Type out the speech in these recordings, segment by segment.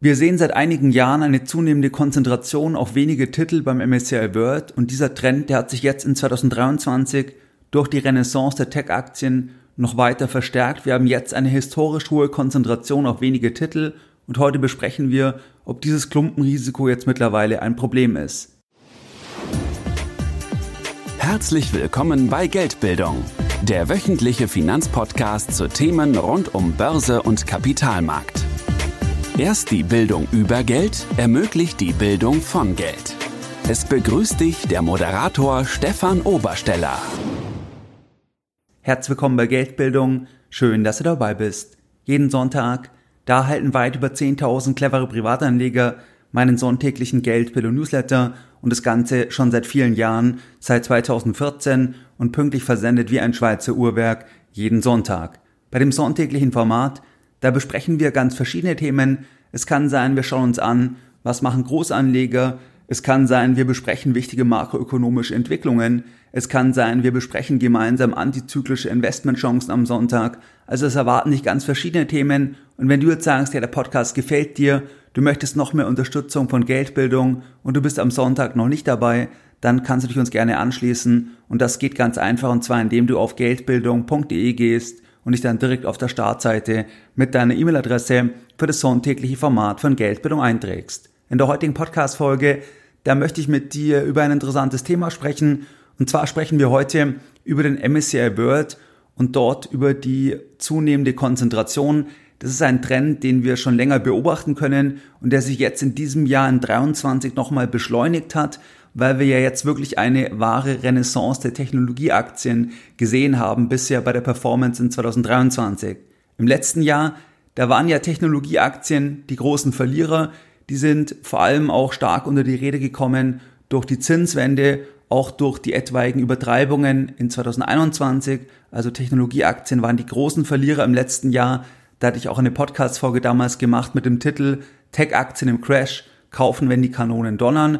Wir sehen seit einigen Jahren eine zunehmende Konzentration auf wenige Titel beim MSCI World und dieser Trend, der hat sich jetzt in 2023 durch die Renaissance der Tech-Aktien noch weiter verstärkt. Wir haben jetzt eine historisch hohe Konzentration auf wenige Titel und heute besprechen wir, ob dieses Klumpenrisiko jetzt mittlerweile ein Problem ist. Herzlich willkommen bei Geldbildung, der wöchentliche Finanzpodcast zu Themen rund um Börse und Kapitalmarkt. Erst die Bildung über Geld ermöglicht die Bildung von Geld. Es begrüßt dich der Moderator Stefan Obersteller. Herzlich willkommen bei Geldbildung. Schön, dass du dabei bist. Jeden Sonntag, da halten weit über 10.000 clevere Privatanleger meinen sonntäglichen Geldbildung Newsletter und das Ganze schon seit vielen Jahren, seit 2014 und pünktlich versendet wie ein Schweizer Uhrwerk jeden Sonntag. Bei dem sonntäglichen Format da besprechen wir ganz verschiedene Themen. Es kann sein, wir schauen uns an, was machen Großanleger. Es kann sein, wir besprechen wichtige makroökonomische Entwicklungen. Es kann sein, wir besprechen gemeinsam antizyklische Investmentchancen am Sonntag. Also es erwarten dich ganz verschiedene Themen. Und wenn du jetzt sagst, ja, der Podcast gefällt dir, du möchtest noch mehr Unterstützung von Geldbildung und du bist am Sonntag noch nicht dabei, dann kannst du dich uns gerne anschließen. Und das geht ganz einfach und zwar indem du auf geldbildung.de gehst und dich dann direkt auf der Startseite mit deiner E-Mail-Adresse für das sonntägliche Format von Geldbildung einträgst. In der heutigen Podcast-Folge, da möchte ich mit dir über ein interessantes Thema sprechen. Und zwar sprechen wir heute über den MSCI World und dort über die zunehmende Konzentration. Das ist ein Trend, den wir schon länger beobachten können und der sich jetzt in diesem Jahr in 23 nochmal beschleunigt hat weil wir ja jetzt wirklich eine wahre Renaissance der Technologieaktien gesehen haben, bisher bei der Performance in 2023. Im letzten Jahr, da waren ja Technologieaktien die großen Verlierer, die sind vor allem auch stark unter die Rede gekommen durch die Zinswende, auch durch die etwaigen Übertreibungen in 2021. Also Technologieaktien waren die großen Verlierer im letzten Jahr. Da hatte ich auch eine Podcast-Folge damals gemacht mit dem Titel Tech-Aktien im Crash, kaufen, wenn die Kanonen donnern.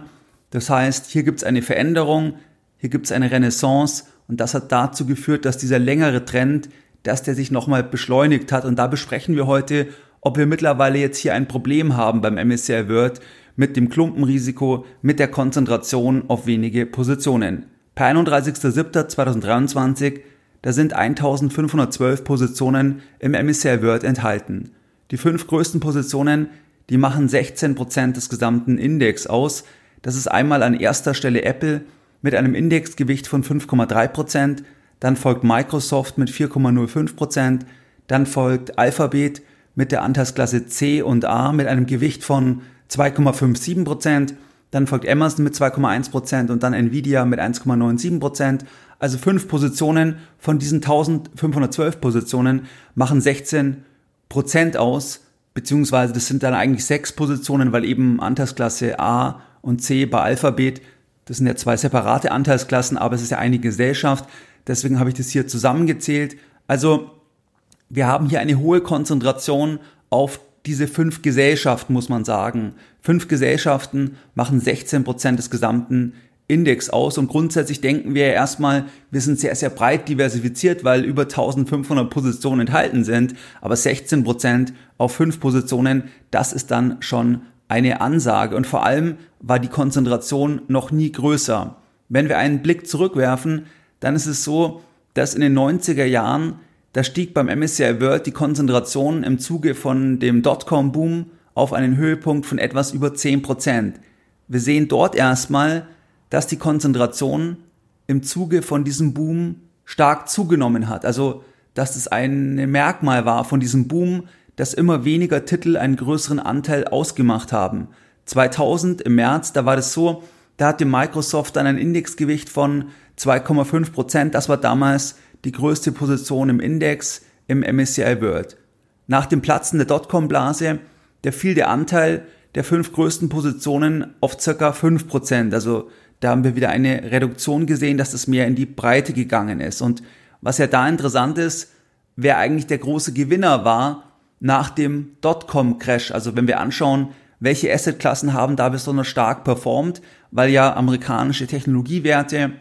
Das heißt, hier gibt es eine Veränderung, hier gibt es eine Renaissance und das hat dazu geführt, dass dieser längere Trend, dass der sich nochmal beschleunigt hat und da besprechen wir heute, ob wir mittlerweile jetzt hier ein Problem haben beim MSCI World mit dem Klumpenrisiko, mit der Konzentration auf wenige Positionen. Per 31.07.2023, da sind 1512 Positionen im MSCI World enthalten. Die fünf größten Positionen, die machen 16% des gesamten Index aus. Das ist einmal an erster Stelle Apple mit einem Indexgewicht von 5,3%, dann folgt Microsoft mit 4,05%, dann folgt Alphabet mit der Anteilsklasse C und A mit einem Gewicht von 2,57%, dann folgt Amazon mit 2,1% und dann Nvidia mit 1,97%. Also fünf Positionen von diesen 1512 Positionen machen 16% aus, beziehungsweise das sind dann eigentlich sechs Positionen, weil eben Anteilsklasse A und C bei Alphabet. Das sind ja zwei separate Anteilsklassen, aber es ist ja eine Gesellschaft. Deswegen habe ich das hier zusammengezählt. Also wir haben hier eine hohe Konzentration auf diese fünf Gesellschaften, muss man sagen. Fünf Gesellschaften machen 16 Prozent des gesamten Index aus und grundsätzlich denken wir ja erstmal, wir sind sehr, sehr breit diversifiziert, weil über 1500 Positionen enthalten sind, aber 16 Prozent auf fünf Positionen, das ist dann schon eine Ansage und vor allem war die Konzentration noch nie größer. Wenn wir einen Blick zurückwerfen, dann ist es so, dass in den 90er Jahren, da stieg beim MSCI World die Konzentration im Zuge von dem Dotcom-Boom auf einen Höhepunkt von etwas über 10 Prozent. Wir sehen dort erstmal, dass die Konzentration im Zuge von diesem Boom stark zugenommen hat. Also, dass es ein Merkmal war von diesem Boom, dass immer weniger Titel einen größeren Anteil ausgemacht haben. 2000 im März, da war das so, da hatte Microsoft dann ein Indexgewicht von 2,5 Prozent. Das war damals die größte Position im Index im MSCI World. Nach dem Platzen der Dotcom-Blase, der fiel der Anteil der fünf größten Positionen auf circa 5 Prozent. Also da haben wir wieder eine Reduktion gesehen, dass das mehr in die Breite gegangen ist. Und was ja da interessant ist, wer eigentlich der große Gewinner war, nach dem Dotcom-Crash. Also wenn wir anschauen, welche Assetklassen haben da besonders stark performt, weil ja amerikanische Technologiewerte,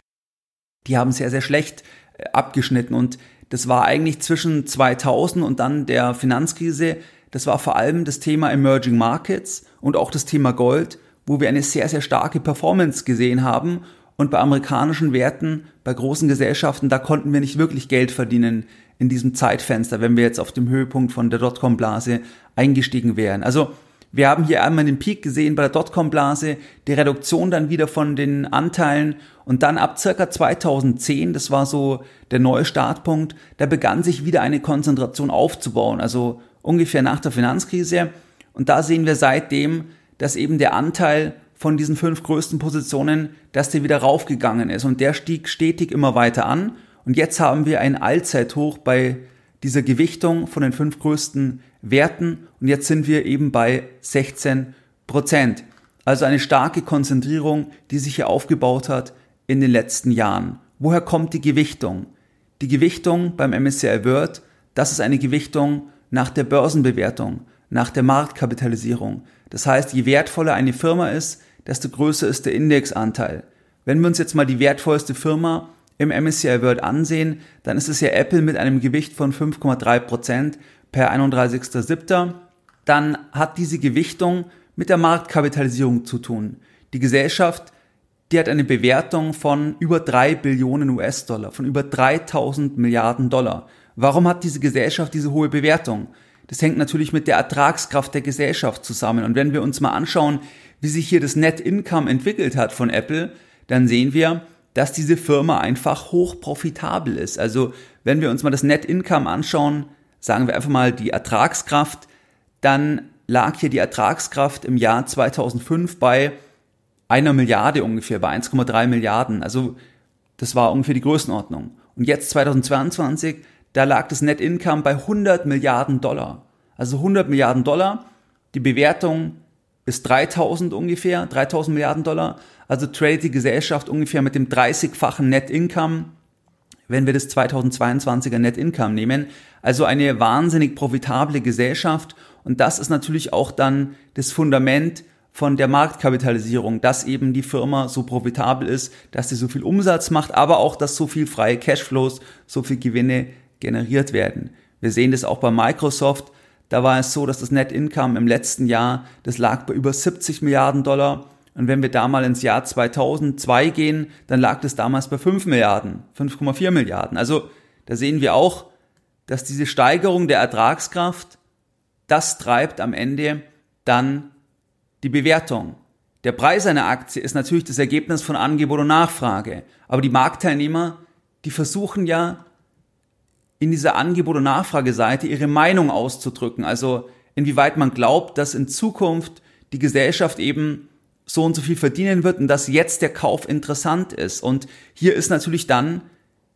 die haben sehr, sehr schlecht äh, abgeschnitten und das war eigentlich zwischen 2000 und dann der Finanzkrise, das war vor allem das Thema Emerging Markets und auch das Thema Gold, wo wir eine sehr, sehr starke Performance gesehen haben. Und bei amerikanischen Werten, bei großen Gesellschaften, da konnten wir nicht wirklich Geld verdienen in diesem Zeitfenster, wenn wir jetzt auf dem Höhepunkt von der Dotcom-Blase eingestiegen wären. Also wir haben hier einmal den Peak gesehen bei der Dotcom-Blase, die Reduktion dann wieder von den Anteilen und dann ab circa 2010, das war so der neue Startpunkt, da begann sich wieder eine Konzentration aufzubauen, also ungefähr nach der Finanzkrise. Und da sehen wir seitdem, dass eben der Anteil von diesen fünf größten Positionen, dass der wieder raufgegangen ist und der stieg stetig immer weiter an. Und jetzt haben wir ein Allzeithoch bei dieser Gewichtung von den fünf größten Werten und jetzt sind wir eben bei 16 Prozent. Also eine starke Konzentrierung, die sich hier aufgebaut hat in den letzten Jahren. Woher kommt die Gewichtung? Die Gewichtung beim MSCI World, das ist eine Gewichtung nach der Börsenbewertung, nach der Marktkapitalisierung. Das heißt, je wertvoller eine Firma ist, desto größer ist der Indexanteil. Wenn wir uns jetzt mal die wertvollste Firma im MSCI World ansehen, dann ist es ja Apple mit einem Gewicht von 5,3 Prozent per 31.07. Dann hat diese Gewichtung mit der Marktkapitalisierung zu tun. Die Gesellschaft, die hat eine Bewertung von über 3 Billionen US-Dollar, von über 3000 Milliarden Dollar. Warum hat diese Gesellschaft diese hohe Bewertung? Das hängt natürlich mit der Ertragskraft der Gesellschaft zusammen. Und wenn wir uns mal anschauen, wie sich hier das Net Income entwickelt hat von Apple, dann sehen wir, dass diese Firma einfach hoch profitabel ist. Also wenn wir uns mal das Net Income anschauen, sagen wir einfach mal die Ertragskraft, dann lag hier die Ertragskraft im Jahr 2005 bei einer Milliarde ungefähr, bei 1,3 Milliarden. Also das war ungefähr die Größenordnung. Und jetzt 2022, da lag das Net Income bei 100 Milliarden Dollar. Also 100 Milliarden Dollar. Die Bewertung ist 3000 ungefähr, 3000 Milliarden Dollar. Also tradet die Gesellschaft ungefähr mit dem 30-fachen Net Income, wenn wir das 2022er Net Income nehmen. Also eine wahnsinnig profitable Gesellschaft. Und das ist natürlich auch dann das Fundament von der Marktkapitalisierung, dass eben die Firma so profitabel ist, dass sie so viel Umsatz macht, aber auch, dass so viel freie Cashflows, so viel Gewinne generiert werden. Wir sehen das auch bei Microsoft. Da war es so, dass das Net Income im letzten Jahr, das lag bei über 70 Milliarden Dollar. Und wenn wir da mal ins Jahr 2002 gehen, dann lag das damals bei 5 Milliarden, 5,4 Milliarden. Also da sehen wir auch, dass diese Steigerung der Ertragskraft, das treibt am Ende dann die Bewertung. Der Preis einer Aktie ist natürlich das Ergebnis von Angebot und Nachfrage. Aber die Marktteilnehmer, die versuchen ja in dieser Angebot- und Nachfrageseite ihre Meinung auszudrücken. Also inwieweit man glaubt, dass in Zukunft die Gesellschaft eben so und so viel verdienen wird und dass jetzt der Kauf interessant ist. Und hier ist natürlich dann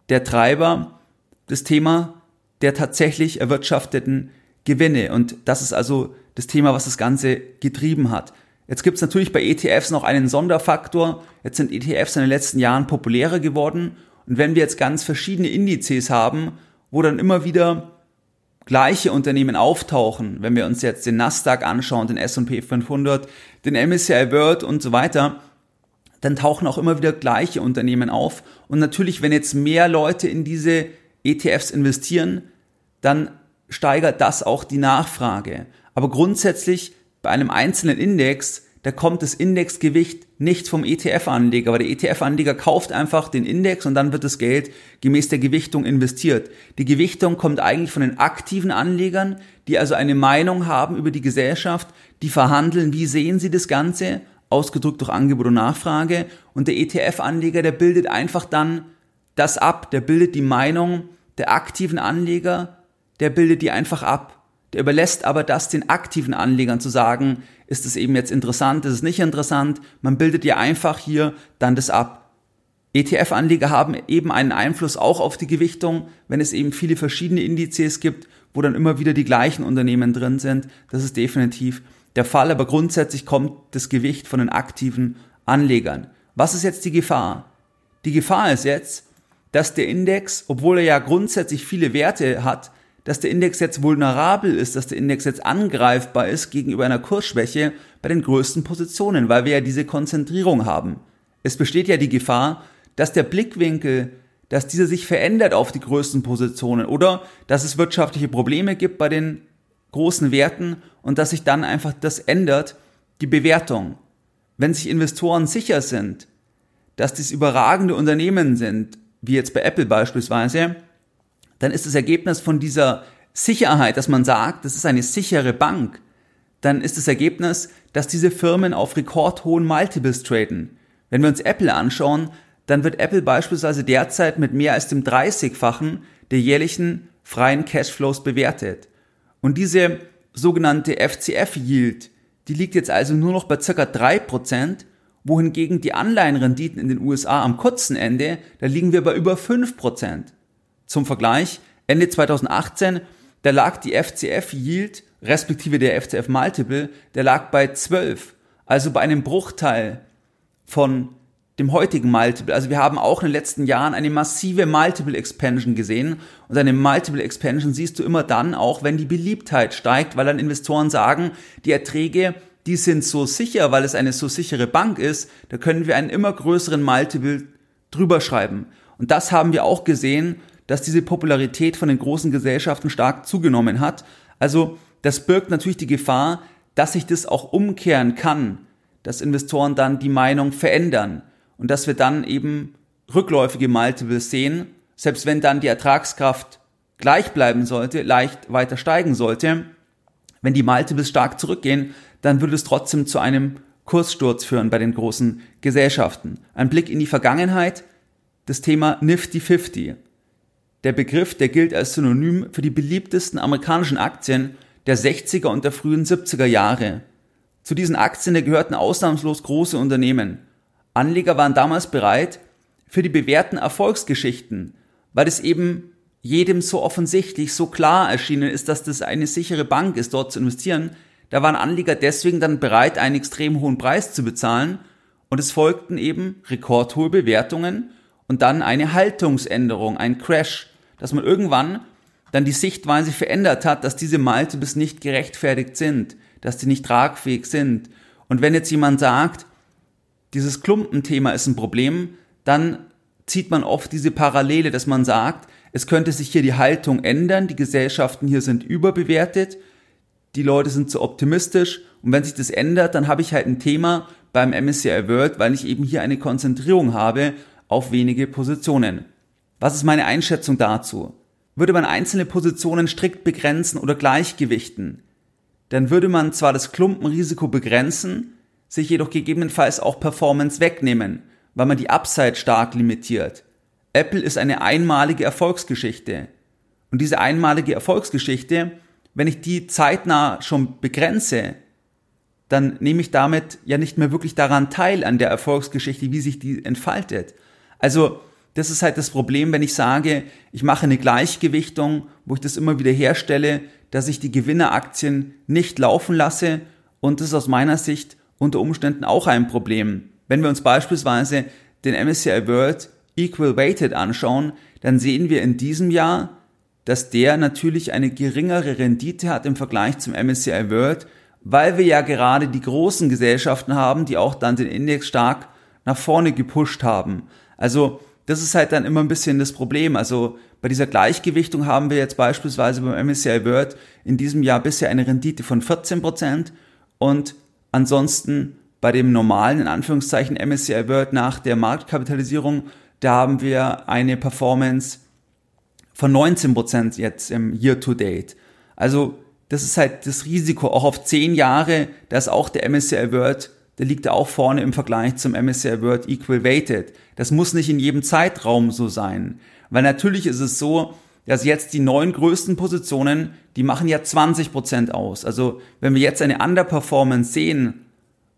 der Treiber das Thema der tatsächlich erwirtschafteten Gewinne. Und das ist also das Thema, was das Ganze getrieben hat. Jetzt gibt es natürlich bei ETFs noch einen Sonderfaktor. Jetzt sind ETFs in den letzten Jahren populärer geworden. Und wenn wir jetzt ganz verschiedene Indizes haben, wo dann immer wieder gleiche Unternehmen auftauchen, wenn wir uns jetzt den Nasdaq anschauen, den S&P 500, den MSCI World und so weiter, dann tauchen auch immer wieder gleiche Unternehmen auf. Und natürlich, wenn jetzt mehr Leute in diese ETFs investieren, dann steigert das auch die Nachfrage. Aber grundsätzlich bei einem einzelnen Index da kommt das Indexgewicht nicht vom ETF-Anleger, weil der ETF-Anleger kauft einfach den Index und dann wird das Geld gemäß der Gewichtung investiert. Die Gewichtung kommt eigentlich von den aktiven Anlegern, die also eine Meinung haben über die Gesellschaft, die verhandeln, wie sehen sie das Ganze, ausgedrückt durch Angebot und Nachfrage. Und der ETF-Anleger, der bildet einfach dann das ab, der bildet die Meinung der aktiven Anleger, der bildet die einfach ab. Der überlässt aber das den aktiven Anlegern zu sagen, ist es eben jetzt interessant, ist es nicht interessant. Man bildet ja einfach hier dann das ab. ETF-Anleger haben eben einen Einfluss auch auf die Gewichtung, wenn es eben viele verschiedene Indizes gibt, wo dann immer wieder die gleichen Unternehmen drin sind. Das ist definitiv der Fall, aber grundsätzlich kommt das Gewicht von den aktiven Anlegern. Was ist jetzt die Gefahr? Die Gefahr ist jetzt, dass der Index, obwohl er ja grundsätzlich viele Werte hat, dass der Index jetzt vulnerabel ist, dass der Index jetzt angreifbar ist gegenüber einer Kursschwäche bei den größten Positionen, weil wir ja diese Konzentrierung haben. Es besteht ja die Gefahr, dass der Blickwinkel, dass dieser sich verändert auf die größten Positionen oder dass es wirtschaftliche Probleme gibt bei den großen Werten und dass sich dann einfach das ändert, die Bewertung. Wenn sich Investoren sicher sind, dass dies überragende Unternehmen sind, wie jetzt bei Apple beispielsweise, dann ist das Ergebnis von dieser Sicherheit, dass man sagt, das ist eine sichere Bank, dann ist das Ergebnis, dass diese Firmen auf rekordhohen Multiples traden. Wenn wir uns Apple anschauen, dann wird Apple beispielsweise derzeit mit mehr als dem 30-fachen der jährlichen freien Cashflows bewertet. Und diese sogenannte FCF-Yield, die liegt jetzt also nur noch bei circa 3%, wohingegen die Anleihenrenditen in den USA am kurzen Ende, da liegen wir bei über 5%. Zum Vergleich, Ende 2018, da lag die FCF-Yield, respektive der FCF-Multiple, der lag bei 12, also bei einem Bruchteil von dem heutigen Multiple. Also wir haben auch in den letzten Jahren eine massive Multiple Expansion gesehen. Und eine Multiple Expansion siehst du immer dann auch, wenn die Beliebtheit steigt, weil dann Investoren sagen, die Erträge, die sind so sicher, weil es eine so sichere Bank ist, da können wir einen immer größeren Multiple drüber schreiben. Und das haben wir auch gesehen, dass diese Popularität von den großen Gesellschaften stark zugenommen hat. Also das birgt natürlich die Gefahr, dass sich das auch umkehren kann, dass Investoren dann die Meinung verändern und dass wir dann eben rückläufige Multiples sehen, selbst wenn dann die Ertragskraft gleich bleiben sollte, leicht weiter steigen sollte, wenn die Multiples stark zurückgehen, dann würde es trotzdem zu einem Kurssturz führen bei den großen Gesellschaften. Ein Blick in die Vergangenheit, das Thema Nifty 50. Der Begriff, der gilt als Synonym für die beliebtesten amerikanischen Aktien der 60er und der frühen 70er Jahre. Zu diesen Aktien gehörten ausnahmslos große Unternehmen. Anleger waren damals bereit für die bewährten Erfolgsgeschichten, weil es eben jedem so offensichtlich, so klar erschienen ist, dass das eine sichere Bank ist, dort zu investieren. Da waren Anleger deswegen dann bereit, einen extrem hohen Preis zu bezahlen und es folgten eben rekordhohe Bewertungen und dann eine Haltungsänderung, ein Crash, dass man irgendwann dann die Sichtweise verändert hat, dass diese Multiples nicht gerechtfertigt sind, dass die nicht tragfähig sind. Und wenn jetzt jemand sagt, dieses Klumpenthema ist ein Problem, dann zieht man oft diese Parallele, dass man sagt, es könnte sich hier die Haltung ändern, die Gesellschaften hier sind überbewertet, die Leute sind zu optimistisch und wenn sich das ändert, dann habe ich halt ein Thema beim MSCI World, weil ich eben hier eine Konzentrierung habe auf wenige Positionen. Was ist meine Einschätzung dazu? Würde man einzelne Positionen strikt begrenzen oder gleichgewichten, dann würde man zwar das Klumpenrisiko begrenzen, sich jedoch gegebenenfalls auch Performance wegnehmen, weil man die Upside stark limitiert. Apple ist eine einmalige Erfolgsgeschichte. Und diese einmalige Erfolgsgeschichte, wenn ich die zeitnah schon begrenze, dann nehme ich damit ja nicht mehr wirklich daran teil an der Erfolgsgeschichte, wie sich die entfaltet. Also, das ist halt das Problem, wenn ich sage, ich mache eine Gleichgewichtung, wo ich das immer wieder herstelle, dass ich die Gewinneraktien nicht laufen lasse und das ist aus meiner Sicht unter Umständen auch ein Problem. Wenn wir uns beispielsweise den MSCI World Equal Weighted anschauen, dann sehen wir in diesem Jahr, dass der natürlich eine geringere Rendite hat im Vergleich zum MSCI World, weil wir ja gerade die großen Gesellschaften haben, die auch dann den Index stark nach vorne gepusht haben. Also das ist halt dann immer ein bisschen das Problem. Also bei dieser Gleichgewichtung haben wir jetzt beispielsweise beim MSCI World in diesem Jahr bisher eine Rendite von 14% und Ansonsten bei dem normalen, in Anführungszeichen, MSCI World nach der Marktkapitalisierung, da haben wir eine Performance von 19% jetzt im Year to Date. Also das ist halt das Risiko, auch auf 10 Jahre, da ist auch der MSCI World, der liegt da auch vorne im Vergleich zum MSCI World Equal Weighted. Das muss nicht in jedem Zeitraum so sein. Weil natürlich ist es so, dass jetzt die neun größten Positionen, die machen ja 20% aus. Also wenn wir jetzt eine Underperformance sehen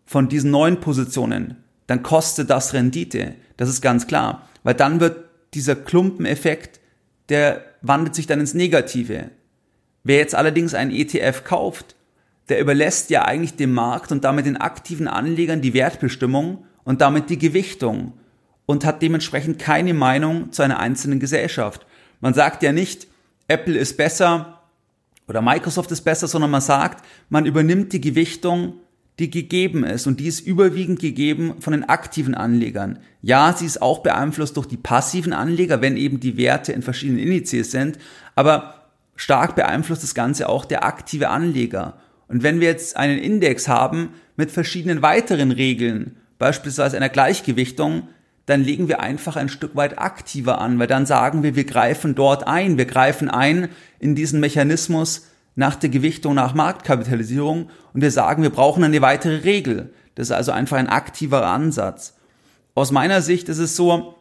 von diesen neun Positionen, dann kostet das Rendite. Das ist ganz klar. Weil dann wird dieser Klumpeneffekt, der wandelt sich dann ins Negative. Wer jetzt allerdings einen ETF kauft, der überlässt ja eigentlich dem Markt und damit den aktiven Anlegern die Wertbestimmung und damit die Gewichtung und hat dementsprechend keine Meinung zu einer einzelnen Gesellschaft. Man sagt ja nicht, Apple ist besser oder Microsoft ist besser, sondern man sagt, man übernimmt die Gewichtung, die gegeben ist und die ist überwiegend gegeben von den aktiven Anlegern. Ja, sie ist auch beeinflusst durch die passiven Anleger, wenn eben die Werte in verschiedenen Indizes sind, aber stark beeinflusst das Ganze auch der aktive Anleger. Und wenn wir jetzt einen Index haben mit verschiedenen weiteren Regeln, beispielsweise einer Gleichgewichtung, dann legen wir einfach ein Stück weit aktiver an, weil dann sagen wir, wir greifen dort ein, wir greifen ein in diesen Mechanismus nach der Gewichtung nach Marktkapitalisierung und wir sagen, wir brauchen eine weitere Regel. Das ist also einfach ein aktiver Ansatz. Aus meiner Sicht ist es so,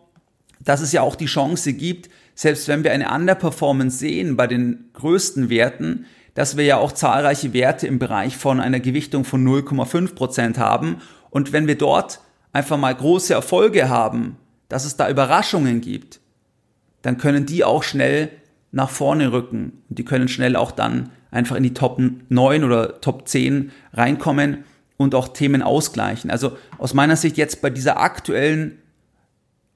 dass es ja auch die Chance gibt, selbst wenn wir eine Underperformance sehen bei den größten Werten, dass wir ja auch zahlreiche Werte im Bereich von einer Gewichtung von 0,5 Prozent haben. Und wenn wir dort einfach mal große Erfolge haben, dass es da Überraschungen gibt, dann können die auch schnell nach vorne rücken. Und die können schnell auch dann einfach in die Top 9 oder Top 10 reinkommen und auch Themen ausgleichen. Also aus meiner Sicht jetzt bei dieser aktuellen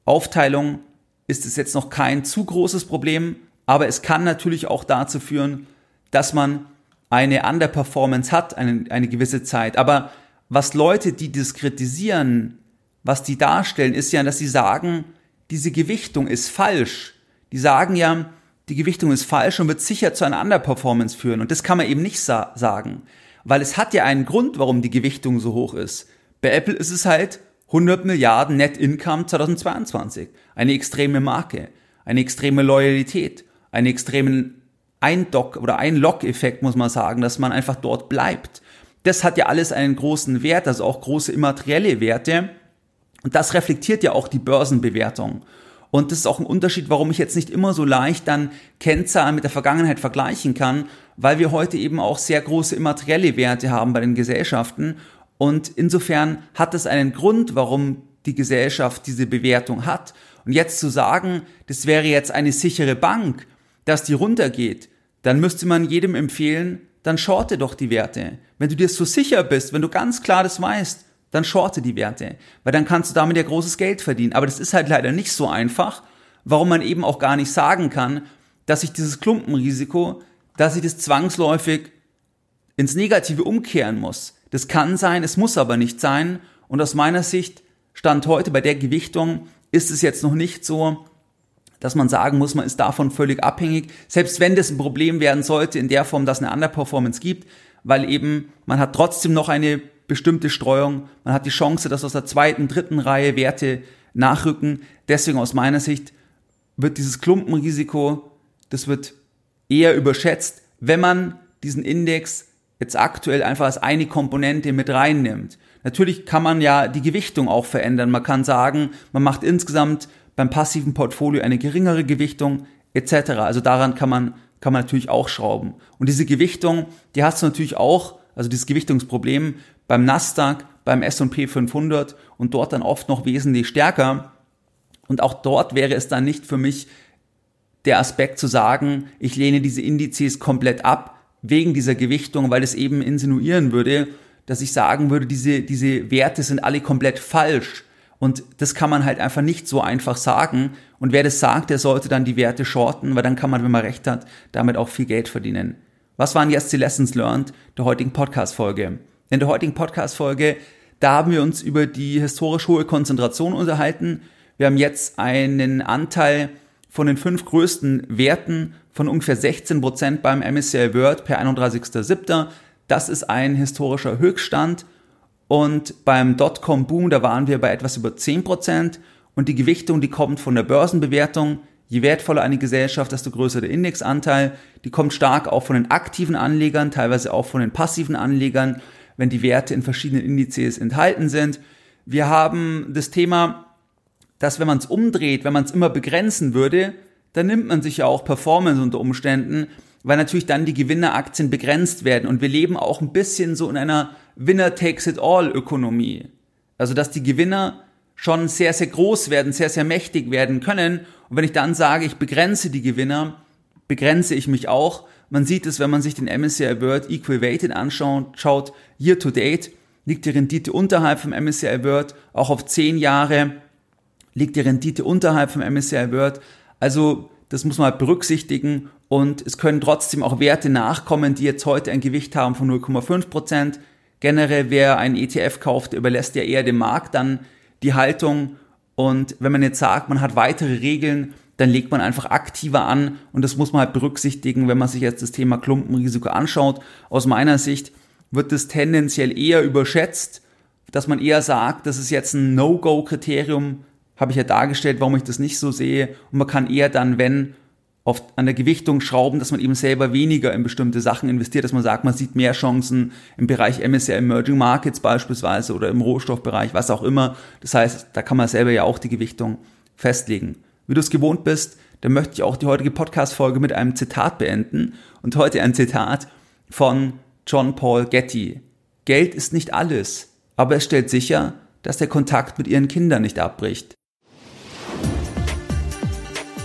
Aufteilung ist es jetzt noch kein zu großes Problem, aber es kann natürlich auch dazu führen, dass man eine Underperformance hat, eine, eine gewisse Zeit. Aber was Leute, die das kritisieren, was die darstellen, ist ja, dass sie sagen, diese Gewichtung ist falsch. Die sagen ja, die Gewichtung ist falsch und wird sicher zu einer Underperformance führen. Und das kann man eben nicht sa sagen. Weil es hat ja einen Grund, warum die Gewichtung so hoch ist. Bei Apple ist es halt 100 Milliarden Net Income 2022. Eine extreme Marke, eine extreme Loyalität, einen extremen Eindock- oder Einlog-Effekt, muss man sagen, dass man einfach dort bleibt. Das hat ja alles einen großen Wert, also auch große immaterielle Werte. Und das reflektiert ja auch die Börsenbewertung. Und das ist auch ein Unterschied, warum ich jetzt nicht immer so leicht dann Kennzahlen mit der Vergangenheit vergleichen kann, weil wir heute eben auch sehr große immaterielle Werte haben bei den Gesellschaften. Und insofern hat es einen Grund, warum die Gesellschaft diese Bewertung hat. Und jetzt zu sagen, das wäre jetzt eine sichere Bank, dass die runtergeht, dann müsste man jedem empfehlen, dann shorte doch die Werte. Wenn du dir so sicher bist, wenn du ganz klar das weißt, dann shorte die Werte, weil dann kannst du damit ja großes Geld verdienen. Aber das ist halt leider nicht so einfach, warum man eben auch gar nicht sagen kann, dass sich dieses Klumpenrisiko, dass sich das zwangsläufig ins Negative umkehren muss. Das kann sein, es muss aber nicht sein. Und aus meiner Sicht, Stand heute bei der Gewichtung, ist es jetzt noch nicht so, dass man sagen muss, man ist davon völlig abhängig, selbst wenn das ein Problem werden sollte in der Form, dass eine Underperformance gibt, weil eben man hat trotzdem noch eine bestimmte Streuung. Man hat die Chance, dass aus der zweiten, dritten Reihe Werte nachrücken. Deswegen aus meiner Sicht wird dieses Klumpenrisiko, das wird eher überschätzt, wenn man diesen Index jetzt aktuell einfach als eine Komponente mit reinnimmt. Natürlich kann man ja die Gewichtung auch verändern. Man kann sagen, man macht insgesamt beim passiven Portfolio eine geringere Gewichtung etc. Also daran kann man, kann man natürlich auch schrauben. Und diese Gewichtung, die hast du natürlich auch, also dieses Gewichtungsproblem beim Nasdaq, beim S&P 500 und dort dann oft noch wesentlich stärker. Und auch dort wäre es dann nicht für mich der Aspekt zu sagen, ich lehne diese Indizes komplett ab wegen dieser Gewichtung, weil es eben insinuieren würde, dass ich sagen würde, diese, diese Werte sind alle komplett falsch. Und das kann man halt einfach nicht so einfach sagen. Und wer das sagt, der sollte dann die Werte shorten, weil dann kann man, wenn man recht hat, damit auch viel Geld verdienen. Was waren jetzt die Lessons learned der heutigen Podcast-Folge? In der heutigen Podcast-Folge, da haben wir uns über die historisch hohe Konzentration unterhalten. Wir haben jetzt einen Anteil von den fünf größten Werten von ungefähr 16 Prozent beim MSCI World per 31.07. Das ist ein historischer Höchststand. Und beim Dotcom-Boom, da waren wir bei etwas über 10 Prozent. Und die Gewichtung, die kommt von der Börsenbewertung. Je wertvoller eine Gesellschaft, desto größer der Indexanteil. Die kommt stark auch von den aktiven Anlegern, teilweise auch von den passiven Anlegern wenn die Werte in verschiedenen Indizes enthalten sind. Wir haben das Thema, dass wenn man es umdreht, wenn man es immer begrenzen würde, dann nimmt man sich ja auch Performance unter Umständen, weil natürlich dann die Gewinneraktien begrenzt werden. Und wir leben auch ein bisschen so in einer Winner-takes-it-all-Ökonomie. Also dass die Gewinner schon sehr, sehr groß werden, sehr, sehr mächtig werden können. Und wenn ich dann sage, ich begrenze die Gewinner, begrenze ich mich auch. Man sieht es, wenn man sich den MSCI World Equal Weighted anschaut, year to date liegt die Rendite unterhalb vom MSCI World, auch auf 10 Jahre liegt die Rendite unterhalb vom MSCI World. Also das muss man halt berücksichtigen und es können trotzdem auch Werte nachkommen, die jetzt heute ein Gewicht haben von 0,5 Prozent. Generell, wer einen ETF kauft, überlässt ja eher dem Markt dann die Haltung. Und wenn man jetzt sagt, man hat weitere Regeln, dann legt man einfach aktiver an und das muss man halt berücksichtigen, wenn man sich jetzt das Thema Klumpenrisiko anschaut. Aus meiner Sicht wird es tendenziell eher überschätzt, dass man eher sagt, das ist jetzt ein No-Go-Kriterium, habe ich ja dargestellt, warum ich das nicht so sehe. Und man kann eher dann, wenn, oft an der Gewichtung schrauben, dass man eben selber weniger in bestimmte Sachen investiert, dass man sagt, man sieht mehr Chancen im Bereich MSCI Emerging Markets beispielsweise oder im Rohstoffbereich, was auch immer. Das heißt, da kann man selber ja auch die Gewichtung festlegen. Wie du es gewohnt bist, dann möchte ich auch die heutige Podcast-Folge mit einem Zitat beenden. Und heute ein Zitat von John Paul Getty. Geld ist nicht alles, aber es stellt sicher, dass der Kontakt mit ihren Kindern nicht abbricht.